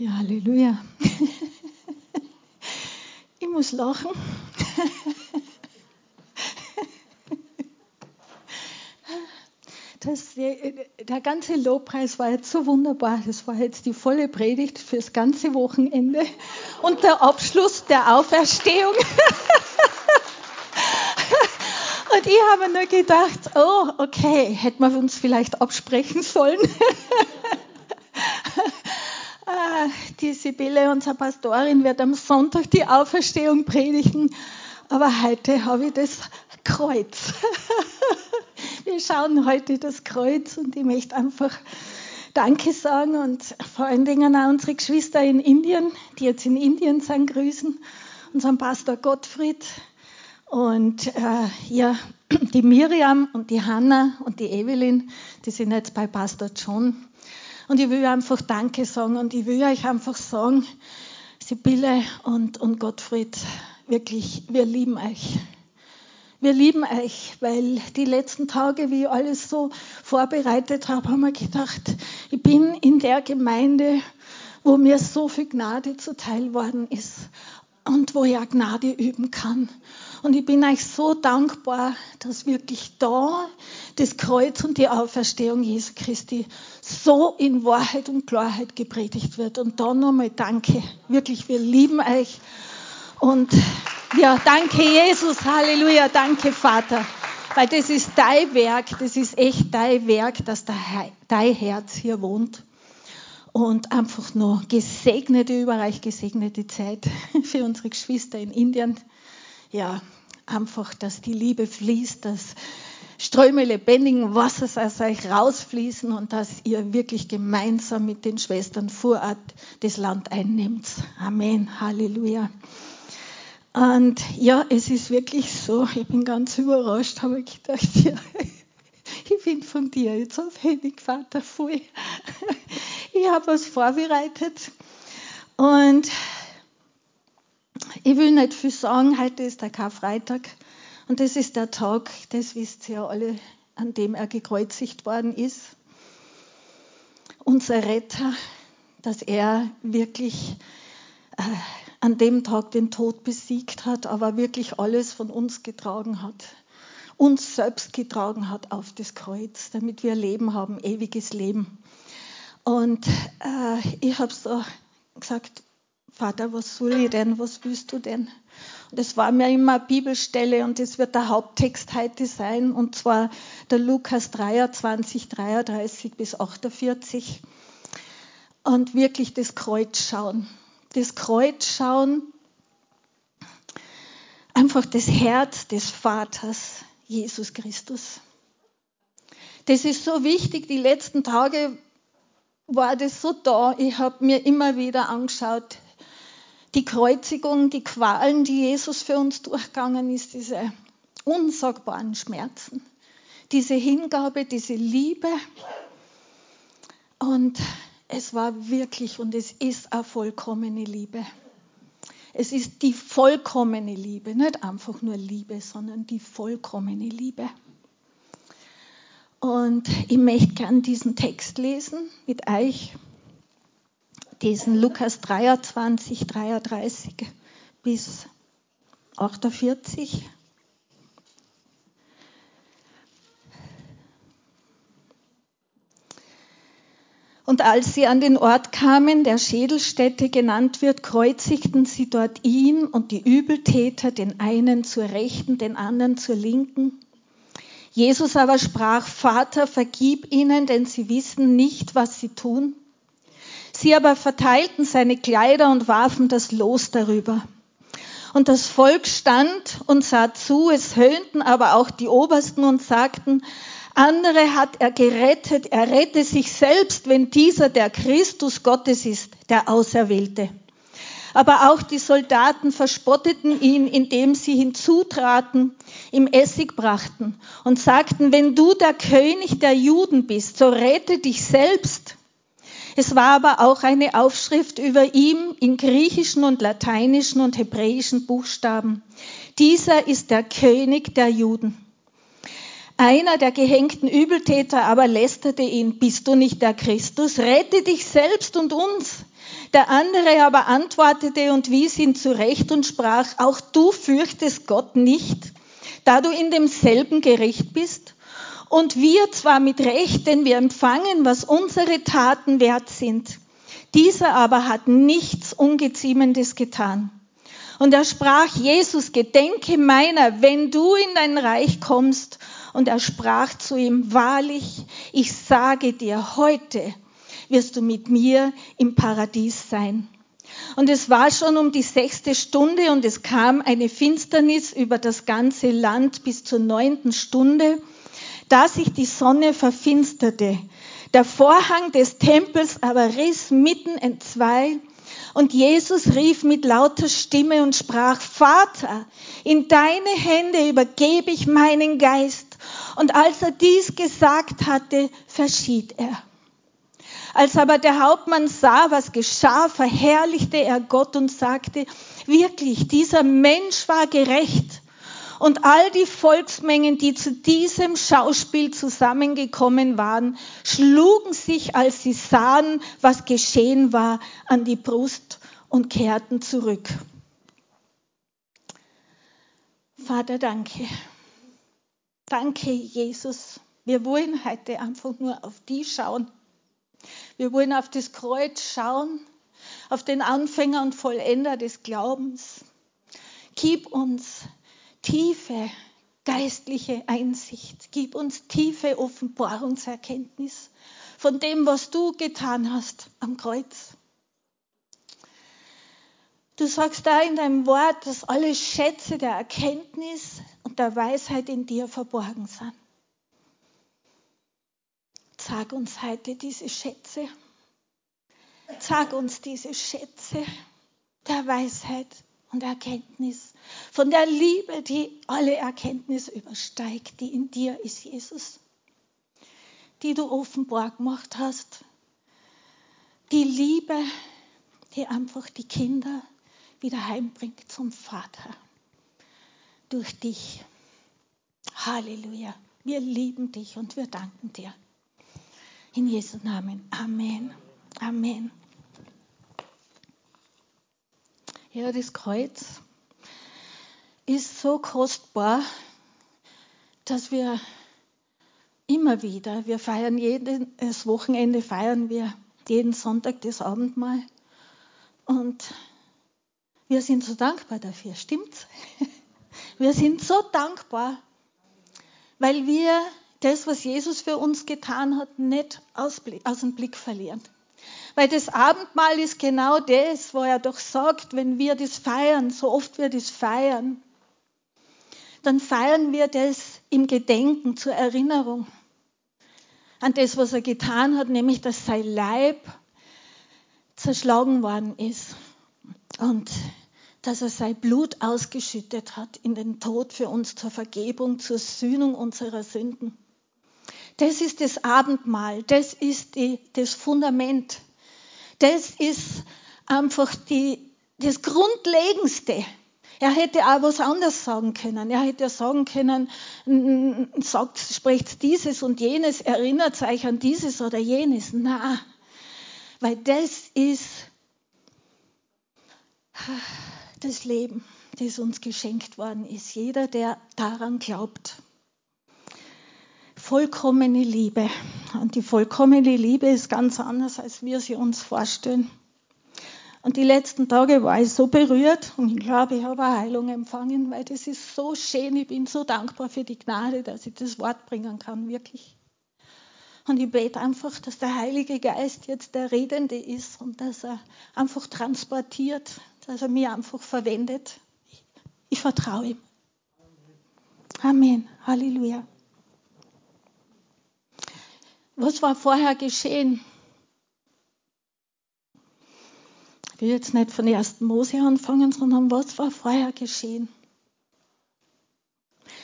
Ja, Halleluja. Ich muss lachen. Das, der ganze Lobpreis war jetzt so wunderbar. Das war jetzt die volle Predigt fürs ganze Wochenende und der Abschluss der Auferstehung. Und ich habe nur gedacht, oh, okay, hätten wir uns vielleicht absprechen sollen. Die Sibylle, unsere Pastorin, wird am Sonntag die Auferstehung predigen, aber heute habe ich das Kreuz. Wir schauen heute das Kreuz und ich möchte einfach Danke sagen und vor allen Dingen auch unsere Geschwister in Indien, die jetzt in Indien sind, grüßen, unseren Pastor Gottfried und äh, ja, die Miriam und die Hanna und die Evelyn, die sind jetzt bei Pastor John und ich will einfach Danke sagen und ich will euch einfach sagen, Sibylle und, und Gottfried, wirklich, wir lieben euch. Wir lieben euch, weil die letzten Tage, wie ich alles so vorbereitet habe, haben wir gedacht, ich bin in der Gemeinde, wo mir so viel Gnade zuteil worden ist und wo ich auch Gnade üben kann. Und ich bin euch so dankbar, dass wirklich da das Kreuz und die Auferstehung Jesu Christi so in Wahrheit und Klarheit gepredigt wird. Und da nochmal danke. Wirklich, wir lieben euch. Und ja, danke Jesus, Halleluja, danke Vater. Weil das ist dein Werk, das ist echt dein Werk, dass dein Herz hier wohnt. Und einfach nur gesegnete, überreich gesegnete Zeit für unsere Geschwister in Indien ja, einfach, dass die Liebe fließt, dass Ströme lebendigen Wassers aus euch rausfließen und dass ihr wirklich gemeinsam mit den Schwestern vor Ort das Land einnimmt. Amen. Halleluja. Und ja, es ist wirklich so, ich bin ganz überrascht, habe ich gedacht, ja, ich bin von dir jetzt aufwendig, Vater, voll. Ich habe was vorbereitet und ich will nicht viel sagen, heute ist der Karfreitag und das ist der Tag, das wisst ihr ja alle, an dem er gekreuzigt worden ist. Unser Retter, dass er wirklich äh, an dem Tag den Tod besiegt hat, aber wirklich alles von uns getragen hat. Uns selbst getragen hat auf das Kreuz, damit wir Leben haben, ewiges Leben. Und äh, ich habe so gesagt, Vater, was soll ich denn? Was willst du denn? Und das war mir immer eine Bibelstelle und das wird der Haupttext heute sein, und zwar der Lukas 23, 33 bis 48. Und wirklich das Kreuz schauen. Das Kreuz schauen, einfach das Herz des Vaters, Jesus Christus. Das ist so wichtig. Die letzten Tage war das so da. Ich habe mir immer wieder angeschaut, die Kreuzigung, die Qualen, die Jesus für uns durchgegangen ist, diese unsagbaren Schmerzen, diese Hingabe, diese Liebe. Und es war wirklich und es ist eine vollkommene Liebe. Es ist die vollkommene Liebe, nicht einfach nur Liebe, sondern die vollkommene Liebe. Und ich möchte gern diesen Text lesen mit euch diesen Lukas 23, 33 bis 48. Und als sie an den Ort kamen, der Schädelstätte genannt wird, kreuzigten sie dort ihn und die Übeltäter, den einen zur Rechten, den anderen zur Linken. Jesus aber sprach, Vater, vergib ihnen, denn sie wissen nicht, was sie tun. Sie aber verteilten seine Kleider und warfen das Los darüber. Und das Volk stand und sah zu, es höhnten aber auch die Obersten und sagten, andere hat er gerettet, er rette sich selbst, wenn dieser der Christus Gottes ist, der Auserwählte. Aber auch die Soldaten verspotteten ihn, indem sie hinzutraten, ihm Essig brachten und sagten, wenn du der König der Juden bist, so rette dich selbst. Es war aber auch eine Aufschrift über ihm in griechischen und lateinischen und hebräischen Buchstaben. Dieser ist der König der Juden. Einer der gehängten Übeltäter aber lästerte ihn, bist du nicht der Christus? Rette dich selbst und uns. Der andere aber antwortete und wies ihn zurecht und sprach, auch du fürchtest Gott nicht, da du in demselben Gericht bist? Und wir zwar mit Recht, denn wir empfangen, was unsere Taten wert sind. Dieser aber hat nichts Ungeziemendes getan. Und er sprach, Jesus, gedenke meiner, wenn du in dein Reich kommst. Und er sprach zu ihm, wahrlich, ich sage dir, heute wirst du mit mir im Paradies sein. Und es war schon um die sechste Stunde und es kam eine Finsternis über das ganze Land bis zur neunten Stunde, da sich die Sonne verfinsterte. Der Vorhang des Tempels aber riss mitten entzwei und Jesus rief mit lauter Stimme und sprach, Vater, in deine Hände übergebe ich meinen Geist. Und als er dies gesagt hatte, verschied er. Als aber der Hauptmann sah, was geschah, verherrlichte er Gott und sagte, wirklich, dieser Mensch war gerecht. Und all die Volksmengen, die zu diesem Schauspiel zusammengekommen waren, schlugen sich, als sie sahen, was geschehen war, an die Brust und kehrten zurück. Vater, danke. Danke, Jesus. Wir wollen heute einfach nur auf die schauen. Wir wollen auf das Kreuz schauen, auf den Anfänger und Vollender des Glaubens. Gib uns tiefe geistliche Einsicht. Gib uns tiefe Offenbarungserkenntnis von dem, was du getan hast am Kreuz. Du sagst da in deinem Wort, dass alle Schätze der Erkenntnis und der Weisheit in dir verborgen sind. Sag uns heute diese Schätze. Sag uns diese Schätze der Weisheit und Erkenntnis, von der Liebe, die alle Erkenntnis übersteigt, die in dir ist, Jesus, die du offenbar gemacht hast. Die Liebe, die einfach die Kinder wieder heimbringt zum Vater. Durch dich. Halleluja. Wir lieben dich und wir danken dir. In Jesu Namen. Amen. Amen. Ja, das Kreuz ist so kostbar, dass wir immer wieder, wir feiern jedes Wochenende, feiern wir jeden Sonntag das Abendmahl. Und wir sind so dankbar dafür, stimmt's? Wir sind so dankbar, weil wir das, was Jesus für uns getan hat, nicht aus, dem Blick verlieren. Weil das Abendmahl ist genau das, wo er doch sagt, wenn wir das feiern, so oft wir das feiern, dann feiern wir das im Gedenken, zur Erinnerung an das, was er getan hat, nämlich dass sein Leib zerschlagen worden ist und dass er sein Blut ausgeschüttet hat in den Tod für uns zur Vergebung, zur Sühnung unserer Sünden. Das ist das Abendmahl, das ist die, das Fundament das ist einfach die, das Grundlegendste. Er hätte auch was anderes sagen können. Er hätte sagen können, sagt, spricht dieses und jenes, erinnert euch an dieses oder jenes. Na, weil das ist das Leben, das uns geschenkt worden ist. Jeder, der daran glaubt vollkommene Liebe. Und die vollkommene Liebe ist ganz anders, als wir sie uns vorstellen. Und die letzten Tage war ich so berührt und ich glaube, ich habe eine Heilung empfangen, weil das ist so schön. Ich bin so dankbar für die Gnade, dass ich das Wort bringen kann, wirklich. Und ich bete einfach, dass der Heilige Geist jetzt der Redende ist und dass er einfach transportiert, dass er mir einfach verwendet. Ich vertraue ihm. Amen. Halleluja. Was war vorher geschehen? Ich will jetzt nicht von 1. Mose anfangen, sondern was war vorher geschehen?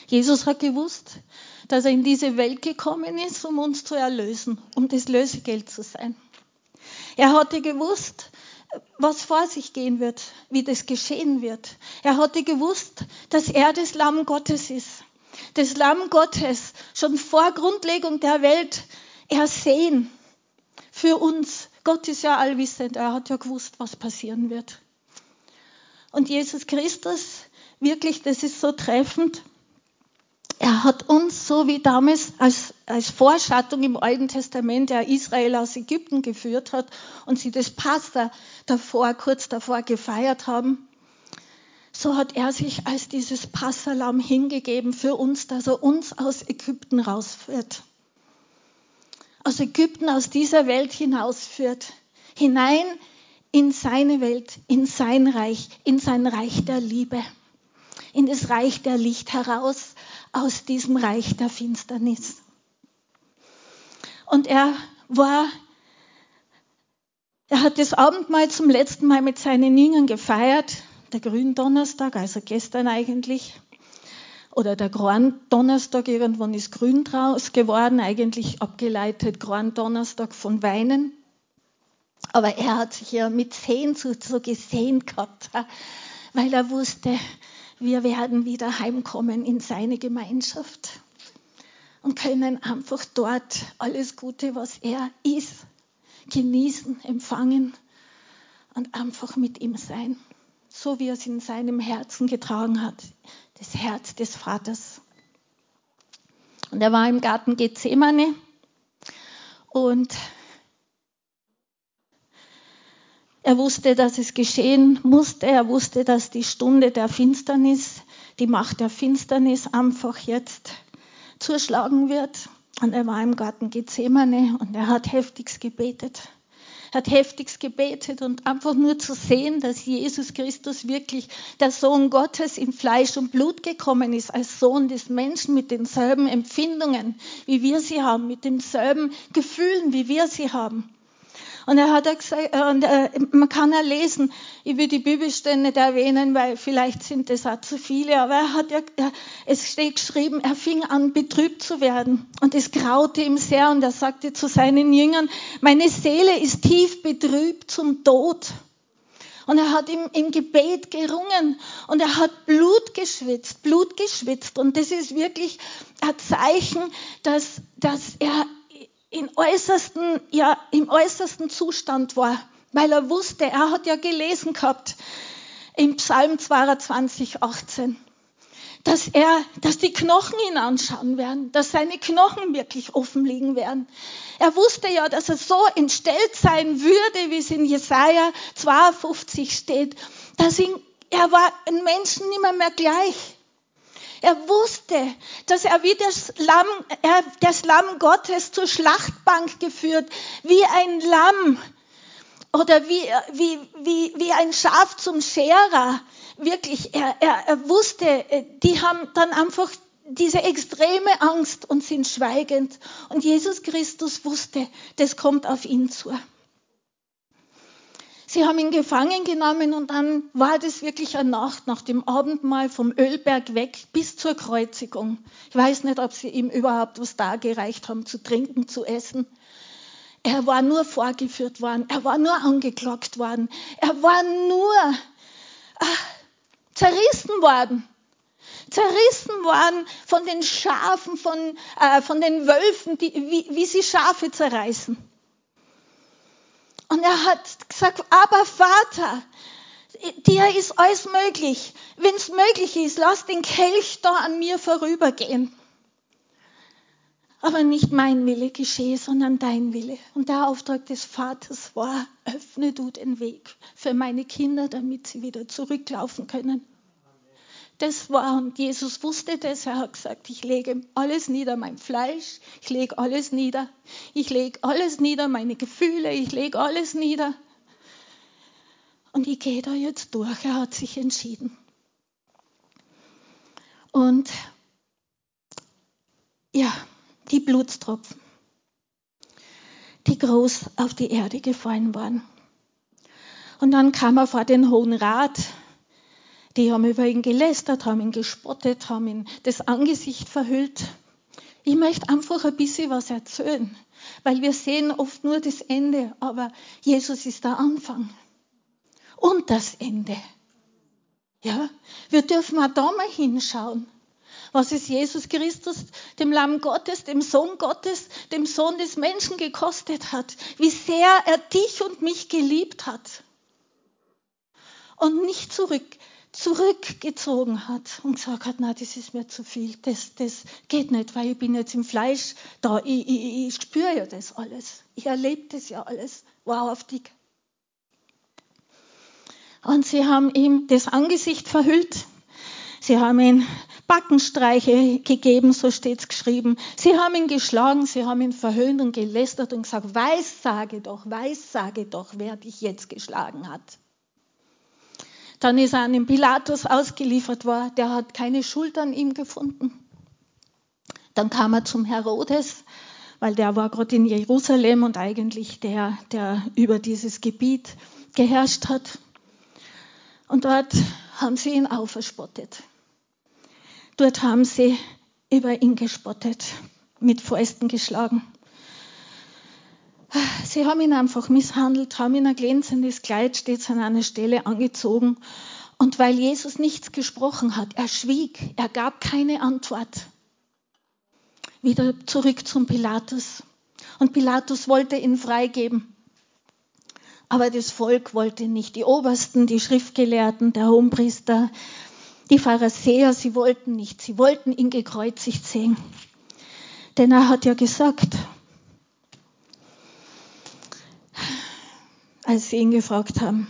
Jesus hat gewusst, dass er in diese Welt gekommen ist, um uns zu erlösen, um das Lösegeld zu sein. Er hatte gewusst, was vor sich gehen wird, wie das geschehen wird. Er hatte gewusst, dass er das Lamm Gottes ist. Das Lamm Gottes schon vor Grundlegung der Welt ersehen für uns Gott ist ja allwissend, er hat ja gewusst, was passieren wird. Und Jesus Christus, wirklich, das ist so treffend, er hat uns so wie damals als, als Vorschattung im Alten Testament, der Israel aus Ägypten geführt hat und sie das Passa davor, kurz davor gefeiert haben, so hat er sich als dieses Passalam hingegeben für uns, dass er uns aus Ägypten rausführt. Aus Ägypten, aus dieser Welt hinausführt. Hinein in seine Welt, in sein Reich, in sein Reich der Liebe. In das Reich der Licht heraus, aus diesem Reich der Finsternis. Und er war, er hat das Abendmahl zum letzten Mal mit seinen Jüngern gefeiert der Gründonnerstag, also gestern eigentlich, oder der Grandonnerstag, irgendwann ist grün draus geworden, eigentlich abgeleitet Grandonnerstag von Weinen. Aber er hat sich ja mit Sehnsucht so gesehen gehabt, weil er wusste, wir werden wieder heimkommen in seine Gemeinschaft und können einfach dort alles Gute, was er ist, genießen, empfangen und einfach mit ihm sein so wie er es in seinem Herzen getragen hat, das Herz des Vaters. Und er war im Garten Gethsemane und er wusste, dass es geschehen musste. Er wusste, dass die Stunde der Finsternis, die Macht der Finsternis einfach jetzt zuschlagen wird. Und er war im Garten Gethsemane und er hat heftigst gebetet hat heftigst gebetet und einfach nur zu sehen, dass Jesus Christus wirklich der Sohn Gottes in Fleisch und Blut gekommen ist, als Sohn des Menschen mit denselben Empfindungen, wie wir sie haben, mit denselben Gefühlen, wie wir sie haben. Und er hat gesagt, äh, und äh, man kann ja lesen, ich will die Bibelstellen nicht erwähnen, weil vielleicht sind das auch zu viele, aber er hat ja, es steht geschrieben, er fing an, betrübt zu werden. Und es graute ihm sehr und er sagte zu seinen Jüngern, meine Seele ist tief betrübt zum Tod. Und er hat im, im Gebet gerungen und er hat Blut geschwitzt, Blut geschwitzt. Und das ist wirklich ein Zeichen, dass, dass er in äußersten, ja, im äußersten Zustand war, weil er wusste, er hat ja gelesen gehabt im Psalm 22, 18, dass er, dass die Knochen ihn anschauen werden, dass seine Knochen wirklich offen liegen werden. Er wusste ja, dass er so entstellt sein würde, wie es in Jesaja 52 steht, dass ihn, er war ein Menschen nimmer mehr gleich. Er wusste, dass er wie das Lamm, er, das Lamm Gottes zur Schlachtbank geführt, wie ein Lamm oder wie, wie, wie, wie ein Schaf zum Scherer. Wirklich, er, er, er wusste, äh, die haben dann einfach diese extreme Angst und sind schweigend. Und Jesus Christus wusste, das kommt auf ihn zu. Sie haben ihn gefangen genommen und dann war das wirklich eine Nacht nach dem Abendmahl vom Ölberg weg bis zur Kreuzigung. Ich weiß nicht, ob sie ihm überhaupt was dargereicht haben, zu trinken, zu essen. Er war nur vorgeführt worden, er war nur angeklagt worden, er war nur ach, zerrissen worden. Zerrissen worden von den Schafen, von, äh, von den Wölfen, die, wie, wie sie Schafe zerreißen. Und er hat gesagt, aber Vater, dir ist alles möglich. Wenn es möglich ist, lass den Kelch da an mir vorübergehen. Aber nicht mein Wille geschehe, sondern dein Wille. Und der Auftrag des Vaters war, öffne du den Weg für meine Kinder, damit sie wieder zurücklaufen können. Das war, und Jesus wusste das, er hat gesagt, ich lege alles nieder, mein Fleisch, ich lege alles nieder, ich lege alles nieder, meine Gefühle, ich lege alles nieder. Und ich gehe da jetzt durch, er hat sich entschieden. Und ja, die Blutstropfen, die groß auf die Erde gefallen waren. Und dann kam er vor den Hohen Rat die haben über ihn gelästert, haben ihn gespottet, haben ihn das Angesicht verhüllt. Ich möchte einfach ein bisschen was erzählen, weil wir sehen oft nur das Ende, aber Jesus ist der Anfang und das Ende. Ja, wir dürfen auch da mal hinschauen. Was ist Jesus Christus, dem Lamm Gottes, dem Sohn Gottes, dem Sohn des Menschen gekostet hat? Wie sehr er dich und mich geliebt hat. Und nicht zurück, zurückgezogen hat und gesagt hat, na, das ist mir zu viel, das, das geht nicht, weil ich bin jetzt im Fleisch da, ich, ich, ich spüre ja das alles, ich erlebe das ja alles, wahrhaftig. Und sie haben ihm das Angesicht verhüllt. Sie haben ihm Backenstreiche gegeben, so steht's geschrieben. Sie haben ihn geschlagen, sie haben ihn verhöhnt und gelästert und gesagt, weiß sage doch, weiß sage doch, wer dich jetzt geschlagen hat. Dann ist er den Pilatus ausgeliefert worden, der hat keine Schuld an ihm gefunden. Dann kam er zum Herodes, weil der war gerade in Jerusalem und eigentlich der, der über dieses Gebiet geherrscht hat. Und dort haben sie ihn auch verspottet. Dort haben sie über ihn gespottet, mit Fäusten geschlagen. Sie haben ihn einfach misshandelt, haben ihn ein glänzendes Kleid stets an einer Stelle angezogen. Und weil Jesus nichts gesprochen hat, er schwieg, er gab keine Antwort. Wieder zurück zum Pilatus. Und Pilatus wollte ihn freigeben. Aber das Volk wollte nicht. Die Obersten, die Schriftgelehrten, der Hohenpriester, die Pharisäer, sie wollten nicht. Sie wollten ihn gekreuzigt sehen. Denn er hat ja gesagt, als sie ihn gefragt haben,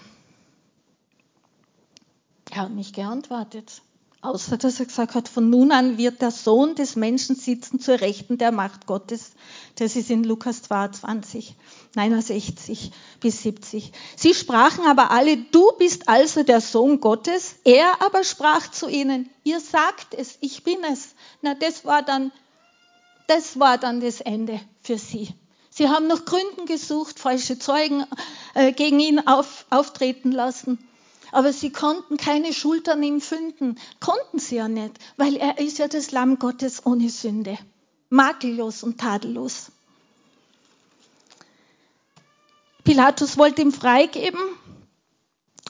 er hat nicht geantwortet. Außer dass er gesagt hat, von nun an wird der Sohn des Menschen sitzen zur Rechten der Macht Gottes. Das ist in Lukas 22, 69 bis 70. Sie sprachen aber alle, du bist also der Sohn Gottes. Er aber sprach zu ihnen, ihr sagt es, ich bin es. Na, das war dann, das war dann das Ende für sie. Sie haben nach Gründen gesucht, falsche Zeugen äh, gegen ihn auf, auftreten lassen. Aber sie konnten keine Schuld an ihm finden. Konnten sie ja nicht, weil er ist ja das Lamm Gottes ohne Sünde. Makellos und tadellos. Pilatus wollte ihm freigeben,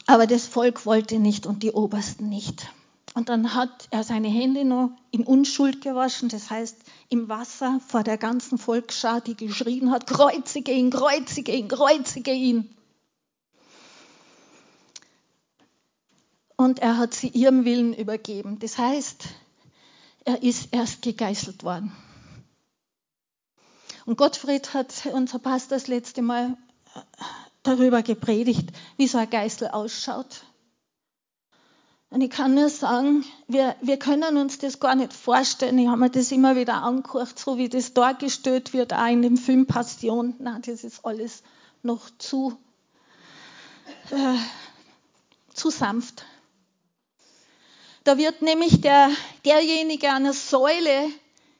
aber das Volk wollte nicht und die Obersten nicht. Und dann hat er seine Hände noch in Unschuld gewaschen, das heißt im Wasser vor der ganzen Volksschar, die geschrien hat, kreuzige ihn, kreuzige ihn, kreuzige ihn. und er hat sie ihrem Willen übergeben. Das heißt, er ist erst gegeißelt worden. Und Gottfried hat unser Pastor das letzte Mal äh, darüber gepredigt, wie so ein Geißel ausschaut. Und ich kann nur sagen, wir, wir können uns das gar nicht vorstellen. Ich habe mir das immer wieder angeguckt, so wie das dargestellt wird, auch in dem Film Passion. Nein, das ist alles noch zu, äh, zu sanft. Da wird nämlich der, derjenige an der Säule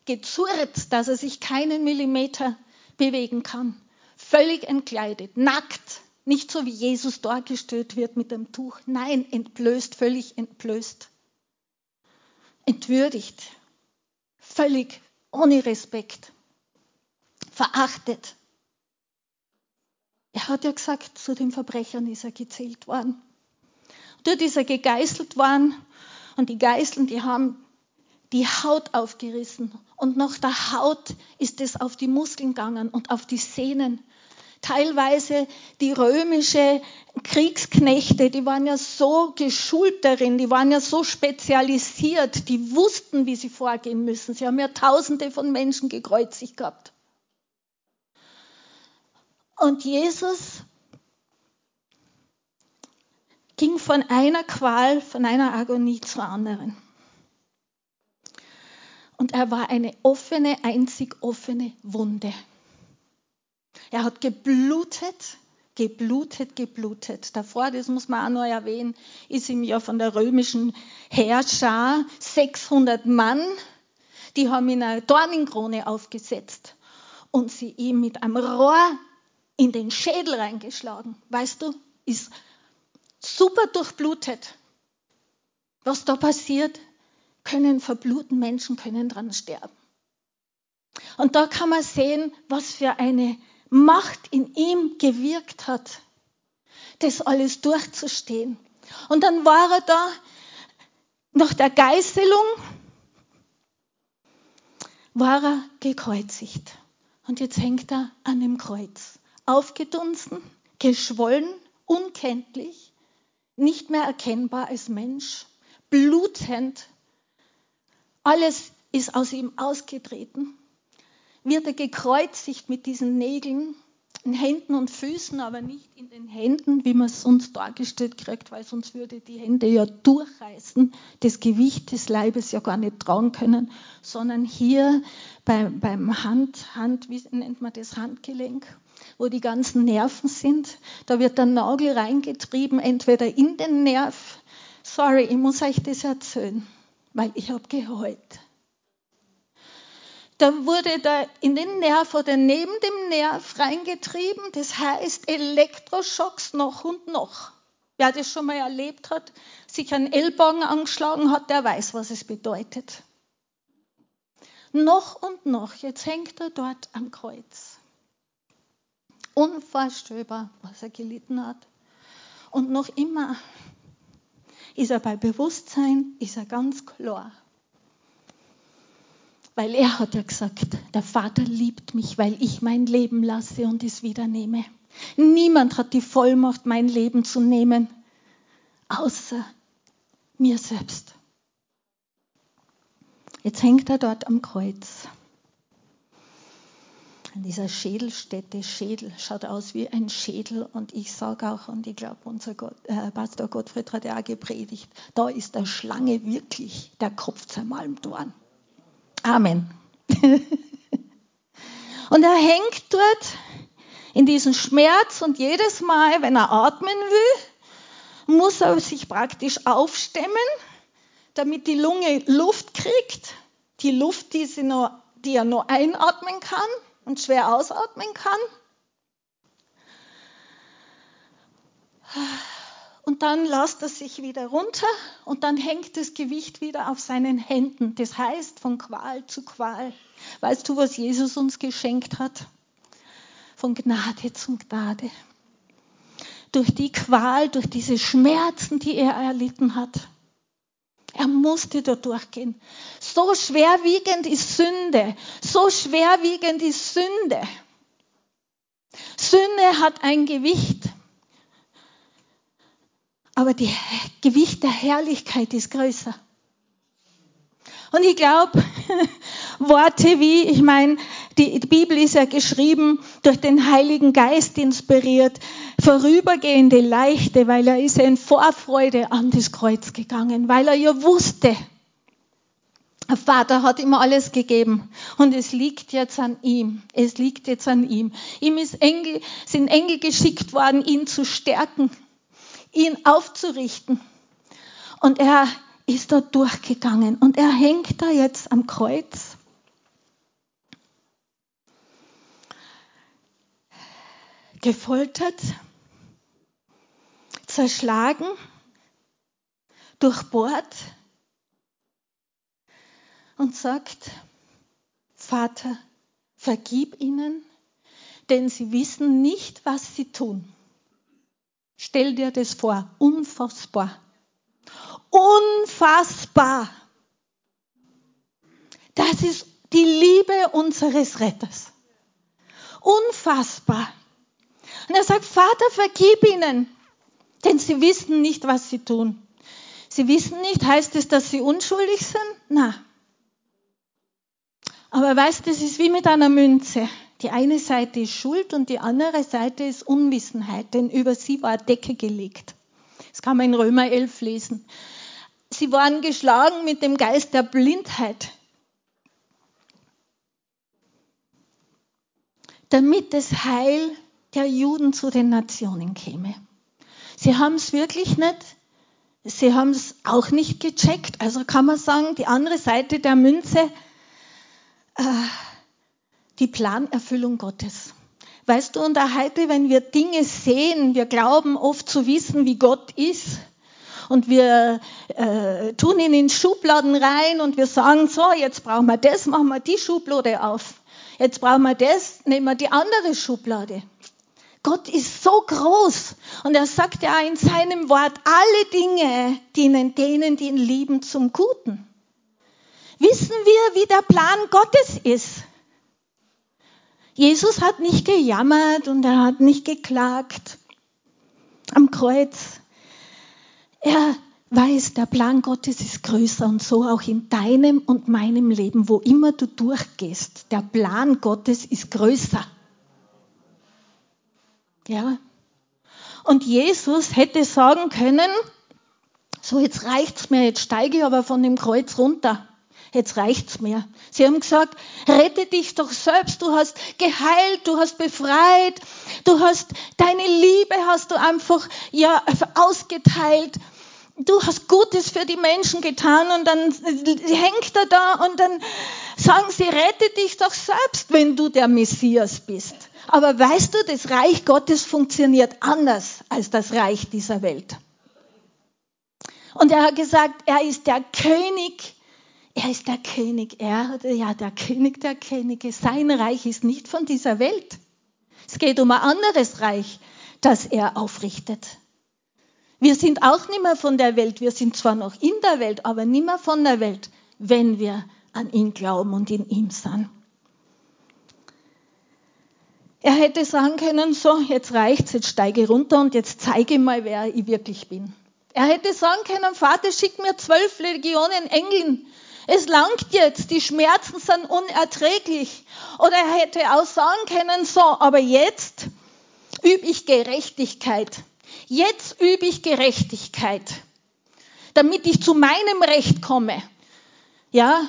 gezurrt, dass er sich keinen Millimeter bewegen kann. Völlig entkleidet, nackt. Nicht so wie Jesus dargestellt wird mit dem Tuch. Nein, entblößt, völlig entblößt. Entwürdigt. Völlig ohne Respekt. Verachtet. Er hat ja gesagt, zu den Verbrechern ist er gezählt worden. Dort ist er gegeißelt worden und die Geißeln, die haben die Haut aufgerissen. Und nach der Haut ist es auf die Muskeln gegangen und auf die Sehnen. Teilweise die römische Kriegsknechte, die waren ja so geschult darin, die waren ja so spezialisiert, die wussten, wie sie vorgehen müssen. Sie haben ja Tausende von Menschen gekreuzigt gehabt. Und Jesus ging von einer Qual, von einer Agonie zur anderen. Und er war eine offene, einzig offene Wunde. Er hat geblutet, geblutet, geblutet. Davor, das muss man auch noch erwähnen, ist ihm ja von der römischen Herrscher 600 Mann, die haben ihn eine Dornenkrone aufgesetzt und sie ihm mit einem Rohr in den Schädel reingeschlagen. Weißt du, ist super durchblutet. Was da passiert, können verbluten Menschen können dran sterben. Und da kann man sehen, was für eine Macht in ihm gewirkt hat, das alles durchzustehen. Und dann war er da nach der Geißelung war er gekreuzigt. Und jetzt hängt er an dem Kreuz. Aufgedunsen, geschwollen, unkenntlich, nicht mehr erkennbar als Mensch, blutend. Alles ist aus ihm ausgetreten. Wird er gekreuzigt mit diesen Nägeln in Händen und Füßen, aber nicht in den Händen, wie man es sonst dargestellt kriegt, weil sonst würde die Hände ja durchreißen, das Gewicht des Leibes ja gar nicht tragen können, sondern hier beim, beim Hand, Hand, wie nennt man das, Handgelenk, wo die ganzen Nerven sind, da wird der Nagel reingetrieben, entweder in den Nerv, sorry, ich muss euch das erzählen, weil ich habe geheult da wurde da in den Nerv oder neben dem Nerv reingetrieben. Das heißt Elektroschocks noch und noch. Wer das schon mal erlebt hat, sich einen Ellbogen angeschlagen hat, der weiß, was es bedeutet. Noch und noch, jetzt hängt er dort am Kreuz. Unvorstellbar, was er gelitten hat. Und noch immer ist er bei Bewusstsein, ist er ganz klar. Weil er hat ja gesagt, der Vater liebt mich, weil ich mein Leben lasse und es wieder nehme. Niemand hat die Vollmacht, mein Leben zu nehmen, außer mir selbst. Jetzt hängt er dort am Kreuz. An dieser Schädelstätte, Schädel, schaut aus wie ein Schädel. Und ich sage auch, und ich glaube, unser Gott, äh, Pastor Gottfried hat ja auch gepredigt, da ist der Schlange wirklich der Kopf zermalmt worden. Amen. und er hängt dort in diesem Schmerz und jedes Mal, wenn er atmen will, muss er sich praktisch aufstemmen, damit die Lunge Luft kriegt. Die Luft, die, sie noch, die er nur einatmen kann und schwer ausatmen kann und dann lässt er sich wieder runter und dann hängt das Gewicht wieder auf seinen Händen. Das heißt von Qual zu Qual. Weißt du, was Jesus uns geschenkt hat? Von Gnade zu Gnade. Durch die Qual, durch diese Schmerzen, die er erlitten hat. Er musste da durchgehen. So schwerwiegend ist Sünde. So schwerwiegend ist Sünde. Sünde hat ein Gewicht. Aber das Gewicht der Herrlichkeit ist größer. Und ich glaube, Worte wie, ich meine, die Bibel ist ja geschrieben, durch den Heiligen Geist inspiriert, vorübergehende Leichte, weil er ist ja in Vorfreude an das Kreuz gegangen, weil er ja wusste, der Vater hat ihm alles gegeben und es liegt jetzt an ihm. Es liegt jetzt an ihm. Ihm Engel, sind Engel geschickt worden, ihn zu stärken ihn aufzurichten. Und er ist dort durchgegangen und er hängt da jetzt am Kreuz. Gefoltert, zerschlagen, durchbohrt und sagt, Vater, vergib ihnen, denn sie wissen nicht, was sie tun. Stell dir das vor. Unfassbar. Unfassbar. Das ist die Liebe unseres Retters. Unfassbar. Und er sagt, Vater, vergib ihnen, denn sie wissen nicht, was sie tun. Sie wissen nicht, heißt es, dass sie unschuldig sind? Na. Aber weißt, das ist wie mit einer Münze. Die eine Seite ist Schuld und die andere Seite ist Unwissenheit, denn über sie war Decke gelegt. Das kann man in Römer 11 lesen. Sie waren geschlagen mit dem Geist der Blindheit, damit das Heil der Juden zu den Nationen käme. Sie haben es wirklich nicht, sie haben es auch nicht gecheckt. Also kann man sagen, die andere Seite der Münze, äh, die Planerfüllung Gottes. Weißt du, und auch heute, wenn wir Dinge sehen, wir glauben oft zu wissen, wie Gott ist. Und wir äh, tun ihn in Schubladen rein und wir sagen, so, jetzt brauchen wir das, machen wir die Schublade auf. Jetzt brauchen wir das, nehmen wir die andere Schublade. Gott ist so groß und er sagt ja in seinem Wort, alle Dinge dienen denen, die ihn lieben, zum Guten. wissen wir, wie der Plan Gottes ist. Jesus hat nicht gejammert und er hat nicht geklagt am Kreuz. Er weiß, der Plan Gottes ist größer und so auch in deinem und meinem Leben, wo immer du durchgehst. Der Plan Gottes ist größer. Ja. Und Jesus hätte sagen können, so jetzt reicht's mir, jetzt steige ich aber von dem Kreuz runter. Jetzt reicht's mir. Sie haben gesagt, rette dich doch selbst. Du hast geheilt, du hast befreit, du hast deine Liebe hast du einfach ja ausgeteilt du hast Gutes für die Menschen getan und dann hängt er da und dann sagen sie, rette dich doch selbst, wenn du der Messias bist. Aber weißt du, das Reich Gottes funktioniert anders als das Reich dieser Welt. Und er hat gesagt, er ist der König, er ist der König, er, ja, der König der Könige. Sein Reich ist nicht von dieser Welt. Es geht um ein anderes Reich, das er aufrichtet. Wir sind auch nicht mehr von der Welt. Wir sind zwar noch in der Welt, aber nicht mehr von der Welt, wenn wir an ihn glauben und in ihm sind. Er hätte sagen können, so, jetzt reicht's, jetzt steige runter und jetzt zeige mal, wer ich wirklich bin. Er hätte sagen können, Vater, schick mir zwölf Legionen Engeln. Es langt jetzt, die Schmerzen sind unerträglich. Oder er hätte auch sagen können, so, aber jetzt übe ich Gerechtigkeit. Jetzt übe ich Gerechtigkeit, damit ich zu meinem Recht komme. Ja,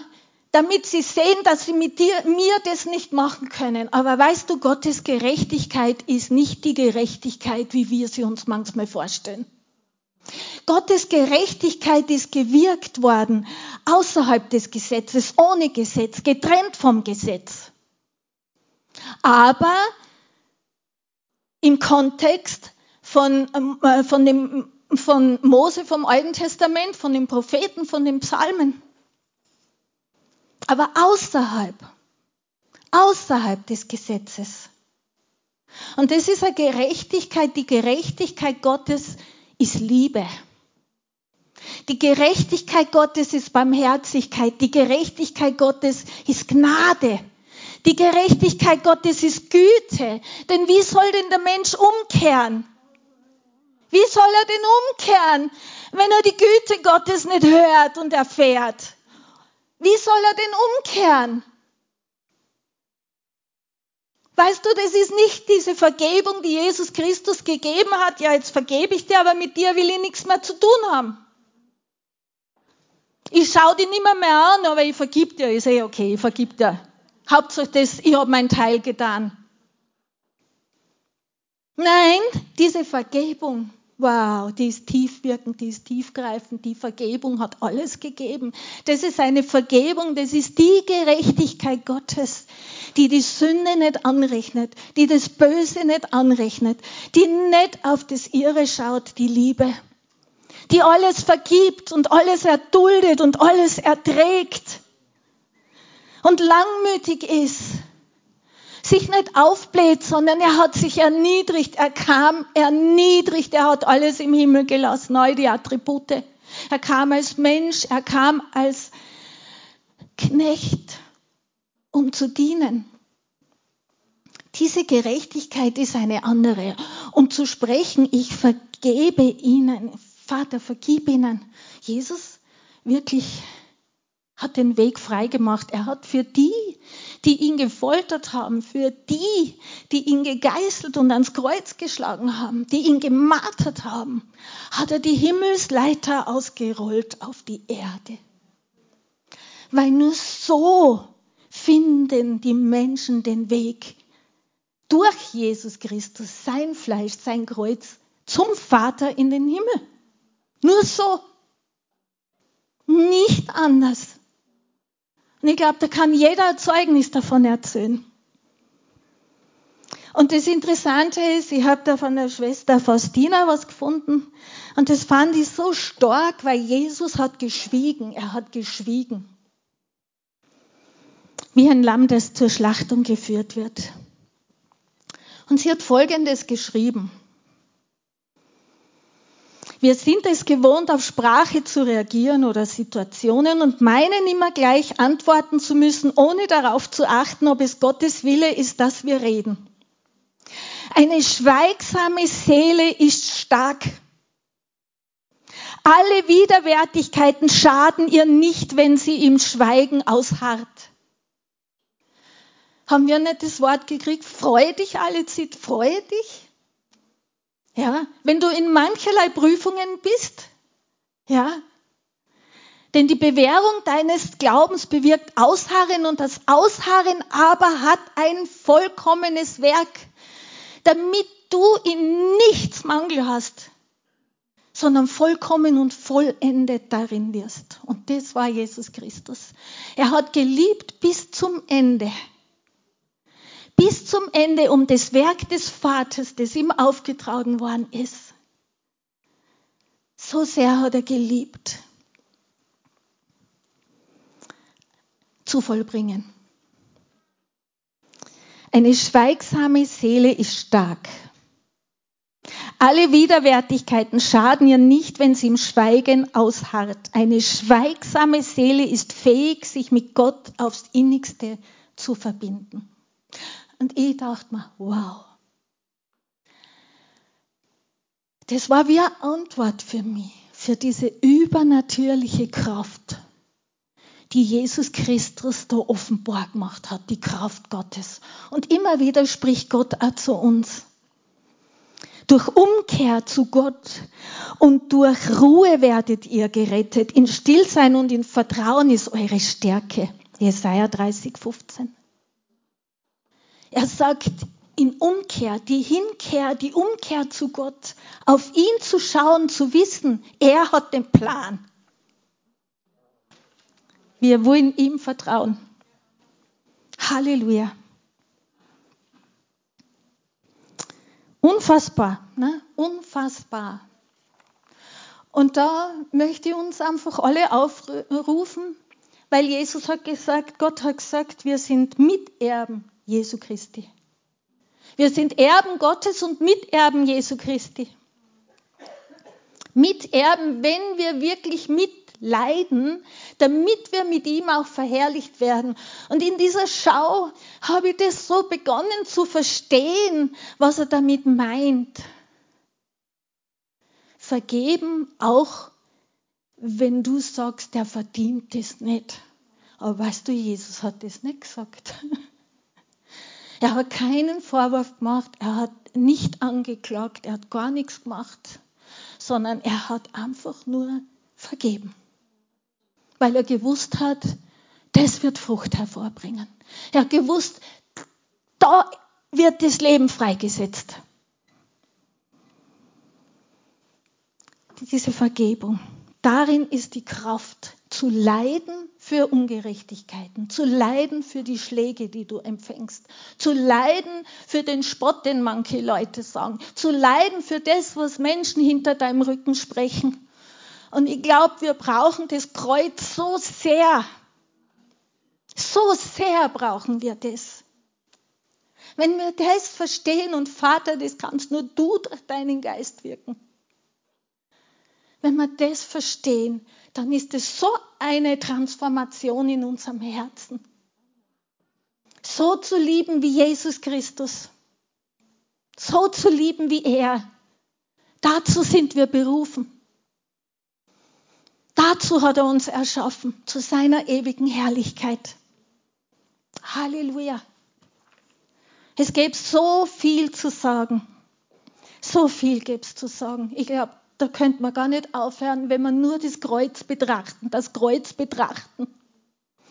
damit sie sehen, dass sie mit dir, mir das nicht machen können. Aber weißt du, Gottes Gerechtigkeit ist nicht die Gerechtigkeit, wie wir sie uns manchmal vorstellen. Gottes Gerechtigkeit ist gewirkt worden außerhalb des Gesetzes, ohne Gesetz, getrennt vom Gesetz. Aber im Kontext von, ähm, äh, von, dem, von Mose vom Alten Testament, von den Propheten, von den Psalmen. Aber außerhalb, außerhalb des Gesetzes. Und das ist eine Gerechtigkeit, die Gerechtigkeit Gottes ist Liebe. Die Gerechtigkeit Gottes ist Barmherzigkeit. Die Gerechtigkeit Gottes ist Gnade. Die Gerechtigkeit Gottes ist Güte. Denn wie soll denn der Mensch umkehren? Wie soll er denn umkehren, wenn er die Güte Gottes nicht hört und erfährt? Wie soll er denn umkehren? Weißt du, das ist nicht diese Vergebung, die Jesus Christus gegeben hat. Ja, jetzt vergebe ich dir, aber mit dir will ich nichts mehr zu tun haben. Ich schaue dich nicht mehr, mehr an, aber ich vergib dir. Ich sehe, okay, ich vergib dir. Hauptsache das, ich habe meinen Teil getan. Nein, diese Vergebung Wow, die ist tiefwirkend, die ist tiefgreifend, die Vergebung hat alles gegeben. Das ist eine Vergebung, das ist die Gerechtigkeit Gottes, die die Sünde nicht anrechnet, die das Böse nicht anrechnet, die nicht auf das Irre schaut, die Liebe, die alles vergibt und alles erduldet und alles erträgt und langmütig ist sich nicht aufbläht, sondern er hat sich erniedrigt. Er kam erniedrigt. Er hat alles im Himmel gelassen, all die Attribute. Er kam als Mensch, er kam als Knecht, um zu dienen. Diese Gerechtigkeit ist eine andere. Um zu sprechen, ich vergebe ihnen, Vater, vergib ihnen. Jesus wirklich hat den Weg freigemacht. Er hat für die, die ihn gefoltert haben, für die, die ihn gegeißelt und ans Kreuz geschlagen haben, die ihn gemartert haben, hat er die Himmelsleiter ausgerollt auf die Erde. Weil nur so finden die Menschen den Weg durch Jesus Christus, sein Fleisch, sein Kreuz, zum Vater in den Himmel. Nur so. Nicht anders. Und ich glaube, da kann jeder ein Zeugnis davon erzählen. Und das Interessante ist, ich habe da von der Schwester Faustina was gefunden und das fand ich so stark, weil Jesus hat geschwiegen, er hat geschwiegen. Wie ein Lamm, das zur Schlachtung geführt wird. Und sie hat Folgendes geschrieben. Wir sind es gewohnt, auf Sprache zu reagieren oder Situationen und meinen immer gleich antworten zu müssen, ohne darauf zu achten, ob es Gottes Wille ist, dass wir reden. Eine schweigsame Seele ist stark. Alle Widerwärtigkeiten schaden ihr nicht, wenn sie im Schweigen ausharrt. Haben wir nicht das Wort gekriegt? Freue dich alle Zeit, freue dich. Ja, wenn du in mancherlei Prüfungen bist, ja, denn die Bewährung deines Glaubens bewirkt Ausharren und das Ausharren aber hat ein vollkommenes Werk, damit du in nichts Mangel hast, sondern vollkommen und vollendet darin wirst. Und das war Jesus Christus. Er hat geliebt bis zum Ende bis zum Ende um das Werk des Vaters, das ihm aufgetragen worden ist. So sehr hat er geliebt, zu vollbringen. Eine schweigsame Seele ist stark. Alle Widerwärtigkeiten schaden ihr nicht, wenn sie im Schweigen ausharrt. Eine schweigsame Seele ist fähig, sich mit Gott aufs innigste zu verbinden. Und ich dachte mir, wow. Das war wie eine Antwort für mich, für diese übernatürliche Kraft, die Jesus Christus da offenbar gemacht hat, die Kraft Gottes. Und immer wieder spricht Gott auch zu uns. Durch Umkehr zu Gott und durch Ruhe werdet ihr gerettet. In Stillsein und in Vertrauen ist eure Stärke. Jesaja 30, 15. Er sagt in Umkehr, die Hinkehr, die Umkehr zu Gott, auf ihn zu schauen, zu wissen, er hat den Plan. Wir wollen ihm vertrauen. Halleluja. Unfassbar, ne? Unfassbar. Und da möchte ich uns einfach alle aufrufen, weil Jesus hat gesagt, Gott hat gesagt, wir sind Miterben Jesu Christi. Wir sind Erben Gottes und Miterben Jesu Christi. Miterben, wenn wir wirklich mitleiden, damit wir mit ihm auch verherrlicht werden. Und in dieser Schau habe ich das so begonnen zu verstehen, was er damit meint. Vergeben auch, wenn du sagst, der verdient es nicht. Aber weißt du, Jesus hat das nicht gesagt. Er hat keinen Vorwurf gemacht, er hat nicht angeklagt, er hat gar nichts gemacht, sondern er hat einfach nur vergeben. Weil er gewusst hat, das wird Frucht hervorbringen. Er hat gewusst, da wird das Leben freigesetzt. Diese Vergebung, darin ist die Kraft zu leiden für Ungerechtigkeiten, zu leiden für die Schläge, die du empfängst, zu leiden für den Spott, den manche Leute sagen, zu leiden für das, was Menschen hinter deinem Rücken sprechen. Und ich glaube, wir brauchen das Kreuz so sehr. So sehr brauchen wir das. Wenn wir das verstehen und Vater, das kannst nur du durch deinen Geist wirken. Wenn wir das verstehen, dann ist es so eine Transformation in unserem Herzen. So zu lieben wie Jesus Christus. So zu lieben wie er. Dazu sind wir berufen. Dazu hat er uns erschaffen, zu seiner ewigen Herrlichkeit. Halleluja. Es gäbe so viel zu sagen. So viel gäbe es zu sagen. Ich glaube, da könnte man gar nicht aufhören, wenn man nur das Kreuz betrachten, das Kreuz betrachten.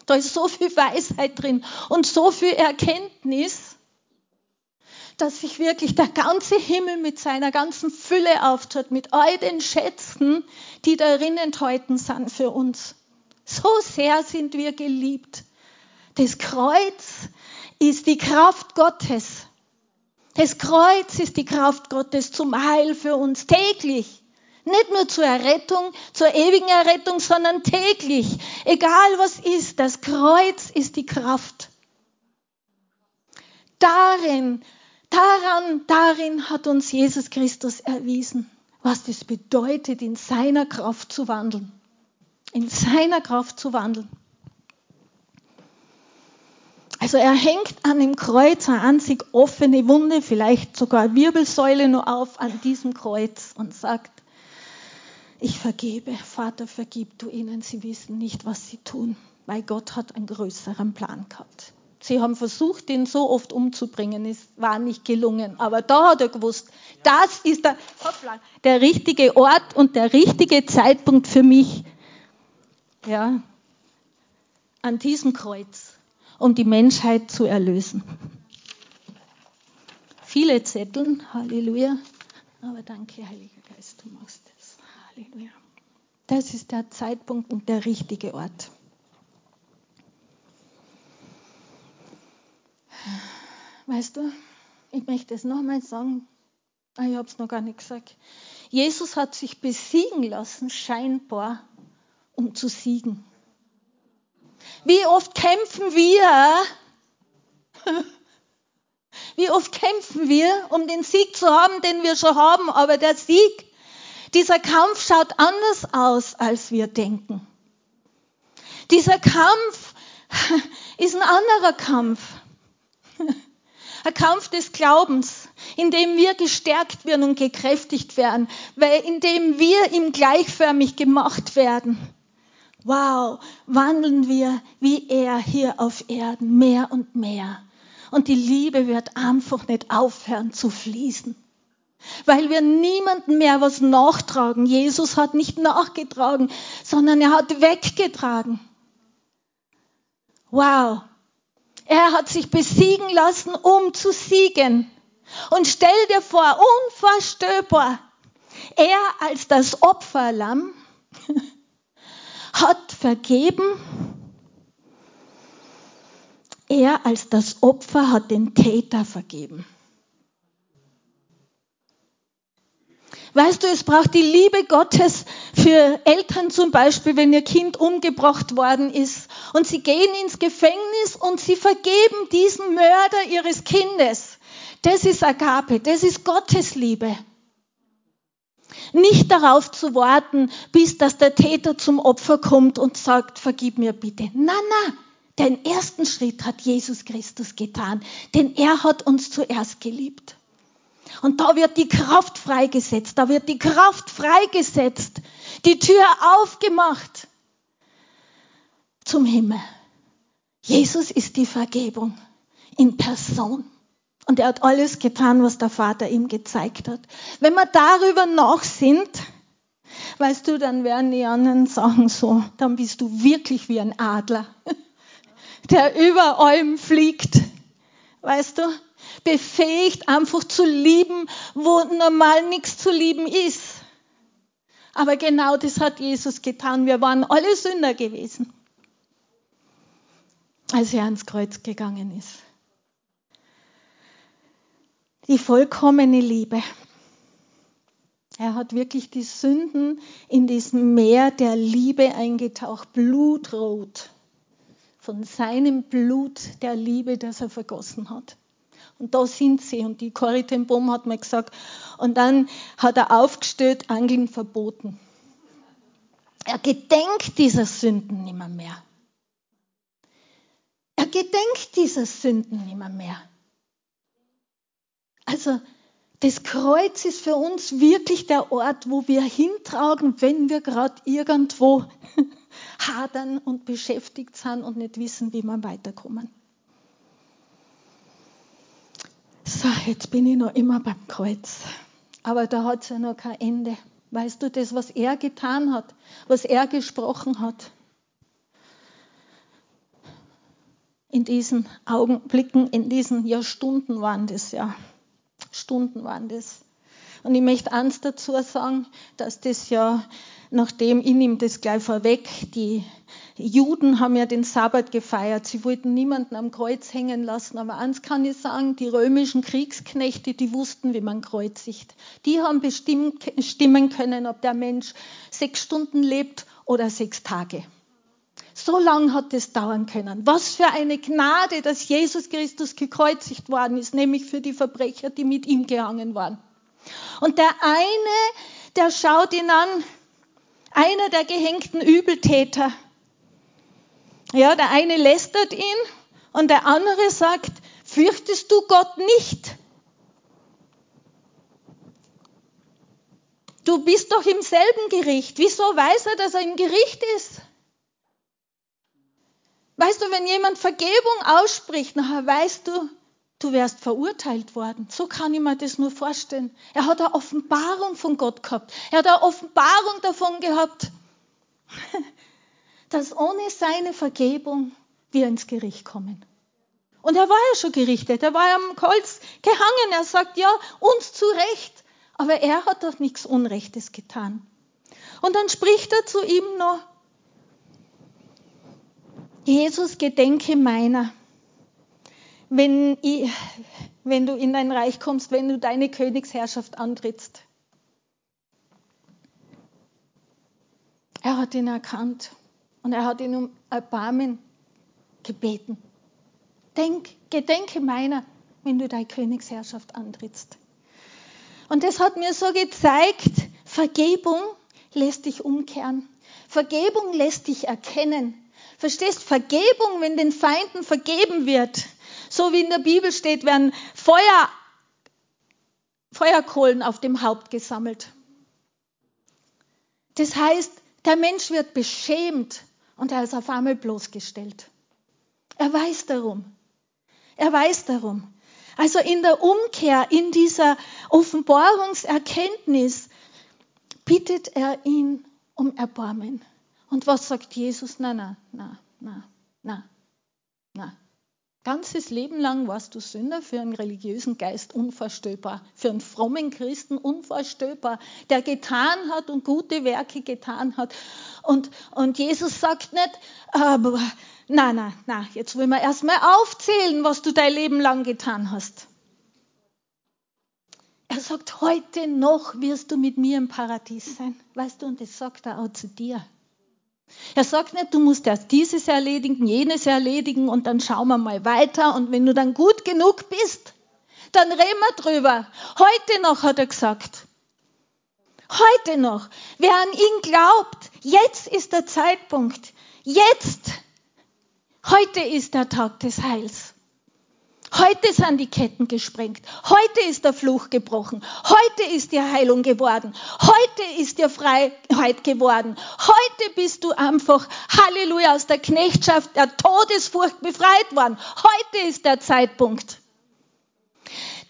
Da ist so viel Weisheit drin und so viel Erkenntnis, dass sich wirklich der ganze Himmel mit seiner ganzen Fülle auftut, mit all den Schätzen, die darin enthalten sind für uns. So sehr sind wir geliebt. Das Kreuz ist die Kraft Gottes. Das Kreuz ist die Kraft Gottes zum Heil für uns täglich. Nicht nur zur Errettung, zur ewigen Errettung, sondern täglich. Egal was ist, das Kreuz ist die Kraft. Darin, daran, darin hat uns Jesus Christus erwiesen, was das bedeutet, in seiner Kraft zu wandeln. In seiner Kraft zu wandeln. Also er hängt an dem Kreuz eine einzig offene Wunde, vielleicht sogar Wirbelsäule nur auf an diesem Kreuz und sagt, ich vergebe, Vater, vergib du ihnen, sie wissen nicht, was sie tun, weil Gott hat einen größeren Plan gehabt. Sie haben versucht, ihn so oft umzubringen, es war nicht gelungen. Aber da hat er gewusst, das ist der, hoppla, der richtige Ort und der richtige Zeitpunkt für mich. Ja, an diesem Kreuz um die Menschheit zu erlösen. Viele Zettel, Halleluja. Aber danke, Heiliger Geist, du machst. Halleluja. Das ist der Zeitpunkt und der richtige Ort. Weißt du, ich möchte es nochmal sagen, ah, ich habe es noch gar nicht gesagt. Jesus hat sich besiegen lassen, scheinbar, um zu siegen. Wie oft kämpfen wir? Wie oft kämpfen wir, um den Sieg zu haben, den wir schon haben, aber der Sieg, dieser Kampf schaut anders aus, als wir denken. Dieser Kampf ist ein anderer Kampf. Ein Kampf des Glaubens, in dem wir gestärkt werden und gekräftigt werden, weil in dem wir ihm gleichförmig gemacht werden wow, wandeln wir wie er hier auf Erden mehr und mehr. Und die Liebe wird einfach nicht aufhören zu fließen. Weil wir niemandem mehr was nachtragen. Jesus hat nicht nachgetragen, sondern er hat weggetragen. Wow. Er hat sich besiegen lassen, um zu siegen. Und stell dir vor, unvorstellbar, er als das Opferlamm hat vergeben. Er als das Opfer hat den Täter vergeben. Weißt du, es braucht die Liebe Gottes für Eltern zum Beispiel, wenn ihr Kind umgebracht worden ist und sie gehen ins Gefängnis und sie vergeben diesen Mörder ihres Kindes. Das ist Agape, das ist Gottes Liebe. Nicht darauf zu warten, bis dass der Täter zum Opfer kommt und sagt, vergib mir bitte. Na, na, den ersten Schritt hat Jesus Christus getan, denn er hat uns zuerst geliebt. Und da wird die Kraft freigesetzt, da wird die Kraft freigesetzt, die Tür aufgemacht zum Himmel. Jesus ist die Vergebung in Person. Und er hat alles getan, was der Vater ihm gezeigt hat. Wenn wir darüber nachsinnt, weißt du, dann werden die anderen sagen so, dann bist du wirklich wie ein Adler, der über allem fliegt. Weißt du? Befähigt einfach zu lieben, wo normal nichts zu lieben ist. Aber genau das hat Jesus getan. Wir waren alle Sünder gewesen, als er ans Kreuz gegangen ist die vollkommene Liebe. Er hat wirklich die Sünden in diesem Meer der Liebe eingetaucht, blutrot, von seinem Blut der Liebe, das er vergossen hat. Und da sind sie. Und die Corrie Boom hat mir gesagt, und dann hat er aufgestellt, Angeln verboten. Er gedenkt dieser Sünden nimmer mehr. Er gedenkt dieser Sünden nimmer mehr. Also das Kreuz ist für uns wirklich der Ort, wo wir hintragen, wenn wir gerade irgendwo hadern und beschäftigt sind und nicht wissen, wie wir weiterkommen. So, jetzt bin ich noch immer beim Kreuz. Aber da hat es ja noch kein Ende. Weißt du, das, was er getan hat, was er gesprochen hat, in diesen Augenblicken, in diesen Jahrstunden waren das ja. Stunden waren das. Und ich möchte eins dazu sagen, dass das ja, nachdem ich nehme das gleich vorweg, die Juden haben ja den Sabbat gefeiert. Sie wollten niemanden am Kreuz hängen lassen. Aber eins kann ich sagen, die römischen Kriegsknechte, die wussten, wie man kreuzigt. Die haben bestimmen können, ob der Mensch sechs Stunden lebt oder sechs Tage. So lang hat es dauern können. Was für eine Gnade, dass Jesus Christus gekreuzigt worden ist, nämlich für die Verbrecher, die mit ihm gehangen waren. Und der eine, der schaut ihn an, einer der gehängten Übeltäter. Ja, der eine lästert ihn und der andere sagt, fürchtest du Gott nicht? Du bist doch im selben Gericht. Wieso weiß er, dass er im Gericht ist? Weißt du, wenn jemand Vergebung ausspricht, nachher weißt du, du wärst verurteilt worden. So kann ich mir das nur vorstellen. Er hat eine Offenbarung von Gott gehabt. Er hat eine Offenbarung davon gehabt, dass ohne seine Vergebung wir ins Gericht kommen. Und er war ja schon gerichtet. Er war am Kreuz gehangen. Er sagt, ja, uns zu Recht. Aber er hat doch nichts Unrechtes getan. Und dann spricht er zu ihm noch, Jesus, gedenke meiner, wenn, ich, wenn du in dein Reich kommst, wenn du deine Königsherrschaft antrittst. Er hat ihn erkannt und er hat ihn um Erbarmen gebeten. Denk, gedenke meiner, wenn du deine Königsherrschaft antrittst. Und das hat mir so gezeigt, Vergebung lässt dich umkehren. Vergebung lässt dich erkennen, Verstehst, Vergebung, wenn den Feinden vergeben wird, so wie in der Bibel steht, werden Feuer, Feuerkohlen auf dem Haupt gesammelt. Das heißt, der Mensch wird beschämt und er ist auf einmal bloßgestellt. Er weiß darum. Er weiß darum. Also in der Umkehr, in dieser Offenbarungserkenntnis bittet er ihn um Erbarmen. Und was sagt Jesus? Na, na, na, na, na, na. Ganzes Leben lang warst du Sünder für einen religiösen Geist unvorstellbar, für einen frommen Christen unvorstellbar, der getan hat und gute Werke getan hat. Und, und Jesus sagt nicht, aber, na, na, na, jetzt wollen wir erstmal aufzählen, was du dein Leben lang getan hast. Er sagt, heute noch wirst du mit mir im Paradies sein. Weißt du, und das sagt er auch zu dir. Er sagt nicht, du musst erst dieses erledigen, jenes erledigen und dann schauen wir mal weiter und wenn du dann gut genug bist, dann reden wir drüber. Heute noch hat er gesagt. Heute noch. Wer an ihn glaubt, jetzt ist der Zeitpunkt. Jetzt. Heute ist der Tag des Heils. Heute sind die Ketten gesprengt. Heute ist der Fluch gebrochen. Heute ist dir Heilung geworden. Heute ist dir Freiheit geworden. Heute bist du einfach, Halleluja, aus der Knechtschaft der Todesfurcht befreit worden. Heute ist der Zeitpunkt.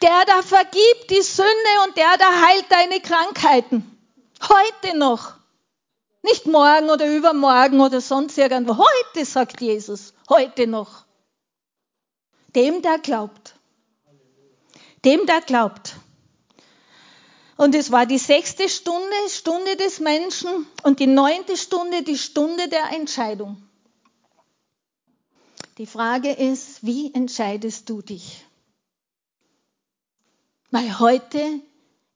Der da vergibt die Sünde und der da heilt deine Krankheiten. Heute noch. Nicht morgen oder übermorgen oder sonst irgendwo. Heute, sagt Jesus. Heute noch. Dem, der glaubt. Dem, der glaubt. Und es war die sechste Stunde, Stunde des Menschen und die neunte Stunde, die Stunde der Entscheidung. Die Frage ist, wie entscheidest du dich? Weil heute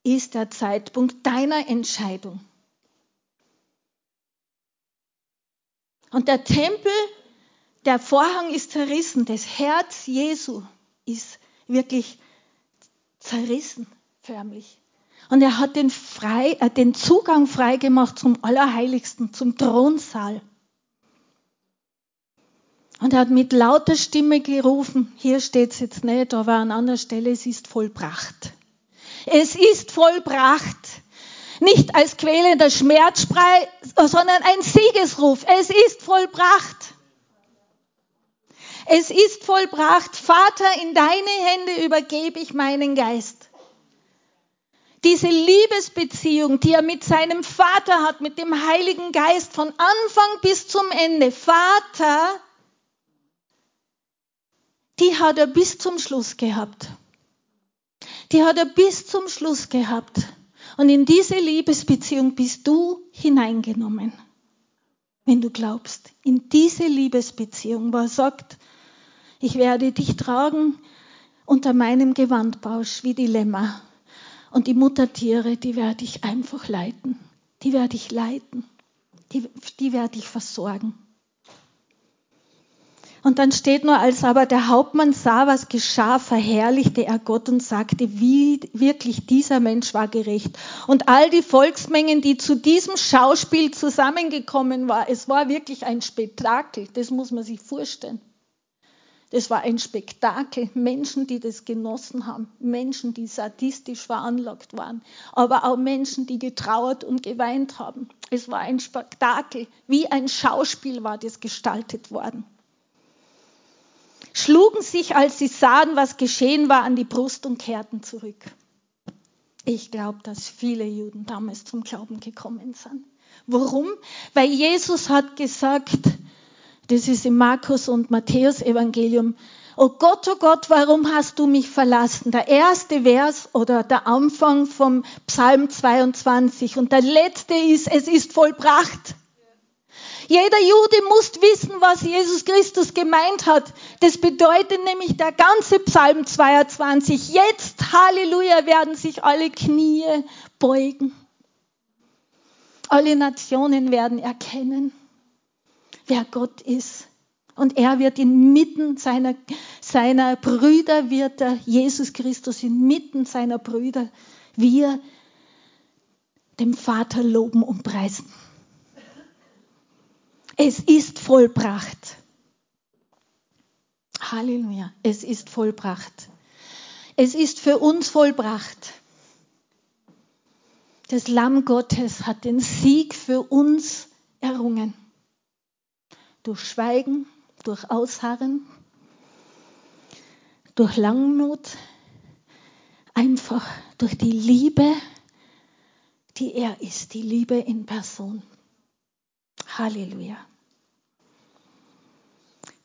ist der Zeitpunkt deiner Entscheidung. Und der Tempel der Vorhang ist zerrissen. Das Herz Jesu ist wirklich zerrissen, förmlich. Und er hat den, frei, äh, den Zugang frei gemacht zum Allerheiligsten, zum Thronsaal. Und er hat mit lauter Stimme gerufen, hier steht es jetzt nicht, aber an anderer Stelle, es ist vollbracht. Es ist vollbracht. Nicht als quälender Schmerzsprei, sondern ein Siegesruf. Es ist vollbracht. Es ist vollbracht. Vater, in deine Hände übergebe ich meinen Geist. Diese Liebesbeziehung, die er mit seinem Vater hat, mit dem Heiligen Geist von Anfang bis zum Ende. Vater, die hat er bis zum Schluss gehabt. Die hat er bis zum Schluss gehabt. Und in diese Liebesbeziehung bist du hineingenommen, wenn du glaubst. In diese Liebesbeziehung, wo er sagt, ich werde dich tragen unter meinem Gewandbausch wie die Lämmer. Und die Muttertiere, die werde ich einfach leiten. Die werde ich leiten. Die, die werde ich versorgen. Und dann steht nur, als aber der Hauptmann sah, was geschah, verherrlichte er Gott und sagte, wie wirklich dieser Mensch war gerecht. Und all die Volksmengen, die zu diesem Schauspiel zusammengekommen waren, es war wirklich ein Spektakel, das muss man sich vorstellen. Das war ein Spektakel. Menschen, die das genossen haben. Menschen, die sadistisch veranlagt waren. Aber auch Menschen, die getrauert und geweint haben. Es war ein Spektakel. Wie ein Schauspiel war das gestaltet worden. Schlugen sich, als sie sahen, was geschehen war, an die Brust und kehrten zurück. Ich glaube, dass viele Juden damals zum Glauben gekommen sind. Warum? Weil Jesus hat gesagt, das ist im Markus und Matthäus Evangelium. Oh Gott, oh Gott, warum hast du mich verlassen? Der erste Vers oder der Anfang vom Psalm 22 und der letzte ist, es ist vollbracht. Jeder Jude muss wissen, was Jesus Christus gemeint hat. Das bedeutet nämlich der ganze Psalm 22. Jetzt, Halleluja, werden sich alle Knie beugen. Alle Nationen werden erkennen wer Gott ist. Und er wird inmitten seiner, seiner Brüder, wird er, Jesus Christus inmitten seiner Brüder, wir dem Vater loben und preisen. Es ist vollbracht. Halleluja, es ist vollbracht. Es ist für uns vollbracht. Das Lamm Gottes hat den Sieg für uns errungen durch Schweigen, durch Ausharren, durch Langmut, einfach durch die Liebe, die er ist, die Liebe in Person. Halleluja.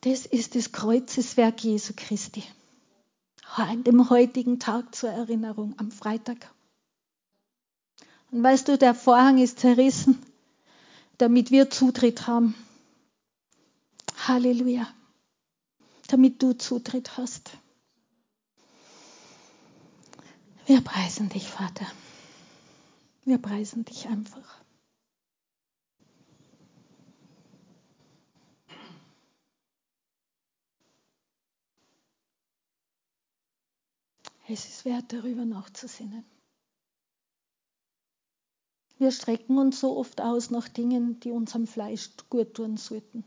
Das ist das Kreuzeswerk Jesu Christi. An dem heutigen Tag zur Erinnerung, am Freitag. Und weißt du, der Vorhang ist zerrissen, damit wir Zutritt haben Halleluja. Damit du Zutritt hast. Wir preisen dich, Vater. Wir preisen dich einfach. Es ist wert, darüber nachzusinnen. Wir strecken uns so oft aus nach Dingen, die unserem Fleisch gut tun sollten.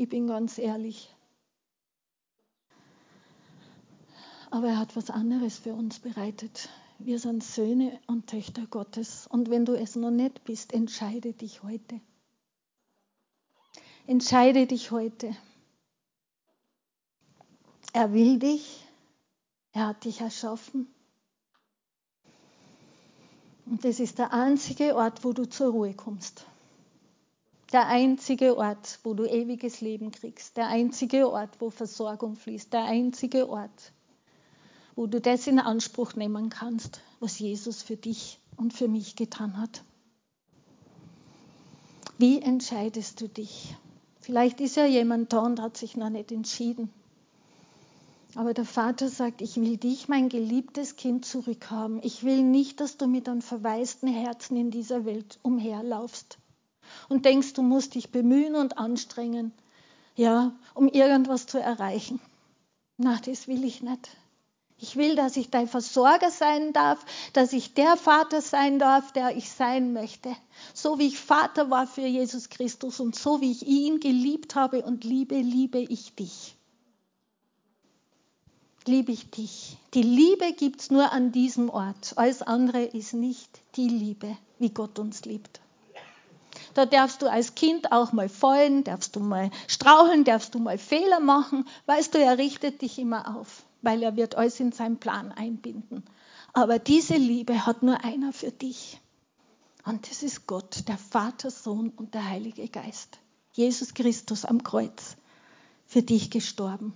Ich bin ganz ehrlich. Aber er hat was anderes für uns bereitet. Wir sind Söhne und Töchter Gottes. Und wenn du es noch nicht bist, entscheide dich heute. Entscheide dich heute. Er will dich. Er hat dich erschaffen. Und das ist der einzige Ort, wo du zur Ruhe kommst. Der einzige Ort, wo du ewiges Leben kriegst. Der einzige Ort, wo Versorgung fließt. Der einzige Ort, wo du das in Anspruch nehmen kannst, was Jesus für dich und für mich getan hat. Wie entscheidest du dich? Vielleicht ist ja jemand da und hat sich noch nicht entschieden. Aber der Vater sagt, ich will dich, mein geliebtes Kind, zurückhaben. Ich will nicht, dass du mit einem verwaisten Herzen in dieser Welt umherlaufst und denkst, du musst dich bemühen und anstrengen, ja, um irgendwas zu erreichen. Na, das will ich nicht. Ich will, dass ich dein Versorger sein darf, dass ich der Vater sein darf, der ich sein möchte. So wie ich Vater war für Jesus Christus und so wie ich ihn geliebt habe und liebe, liebe ich dich. Liebe ich dich. Die Liebe gibt es nur an diesem Ort. Alles andere ist nicht die Liebe, wie Gott uns liebt. Da darfst du als Kind auch mal fallen, darfst du mal straucheln, darfst du mal Fehler machen. Weißt du, er richtet dich immer auf, weil er wird alles in seinen Plan einbinden. Aber diese Liebe hat nur einer für dich. Und das ist Gott, der Vater, Sohn und der Heilige Geist. Jesus Christus am Kreuz, für dich gestorben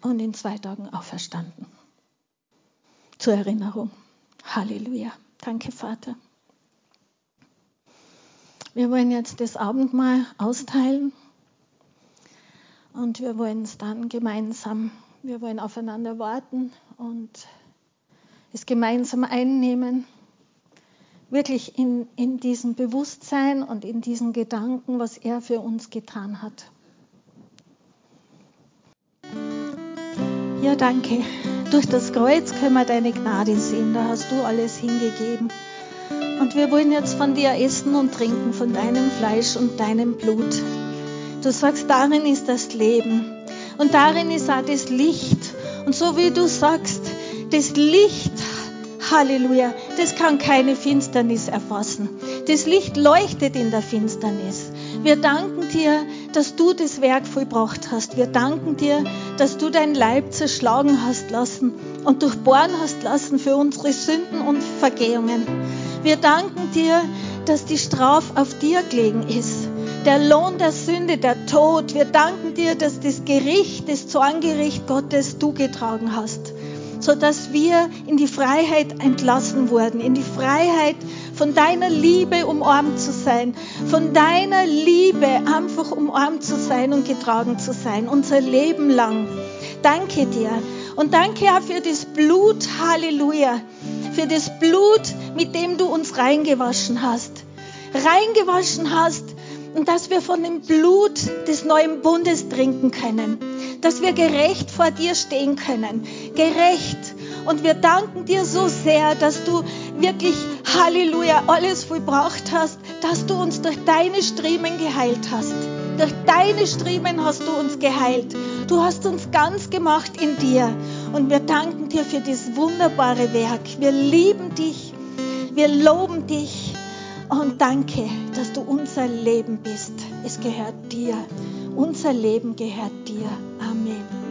und in zwei Tagen auferstanden. Zur Erinnerung. Halleluja. Danke, Vater. Wir wollen jetzt das Abendmahl austeilen und wir wollen es dann gemeinsam, wir wollen aufeinander warten und es gemeinsam einnehmen, wirklich in, in diesem Bewusstsein und in diesen Gedanken, was er für uns getan hat. Ja, danke. Durch das Kreuz können wir deine Gnade sehen. Da hast du alles hingegeben. Und wir wollen jetzt von dir essen und trinken, von deinem Fleisch und deinem Blut. Du sagst, darin ist das Leben. Und darin ist auch das Licht. Und so wie du sagst, das Licht, Halleluja, das kann keine Finsternis erfassen. Das Licht leuchtet in der Finsternis. Wir danken dir, dass du das Werk vollbracht hast. Wir danken dir, dass du dein Leib zerschlagen hast lassen und durchbohren hast lassen für unsere Sünden und Vergehungen. Wir danken dir, dass die Straf auf dir gelegen ist. Der Lohn der Sünde, der Tod. Wir danken dir, dass das Gericht, das Zorngericht Gottes du getragen hast so dass wir in die Freiheit entlassen wurden, in die Freiheit von deiner Liebe umarmt zu sein, von deiner Liebe einfach umarmt zu sein und getragen zu sein, unser Leben lang. Danke dir. Und danke auch für das Blut, Halleluja, für das Blut, mit dem du uns reingewaschen hast. Reingewaschen hast und dass wir von dem Blut des neuen Bundes trinken können dass wir gerecht vor dir stehen können. Gerecht. Und wir danken dir so sehr, dass du wirklich, Halleluja, alles vollbracht hast, dass du uns durch deine Striemen geheilt hast. Durch deine Striemen hast du uns geheilt. Du hast uns ganz gemacht in dir. Und wir danken dir für dieses wunderbare Werk. Wir lieben dich. Wir loben dich. Und danke, dass du unser Leben bist. Es gehört dir. Unser Leben gehört dir. Amen.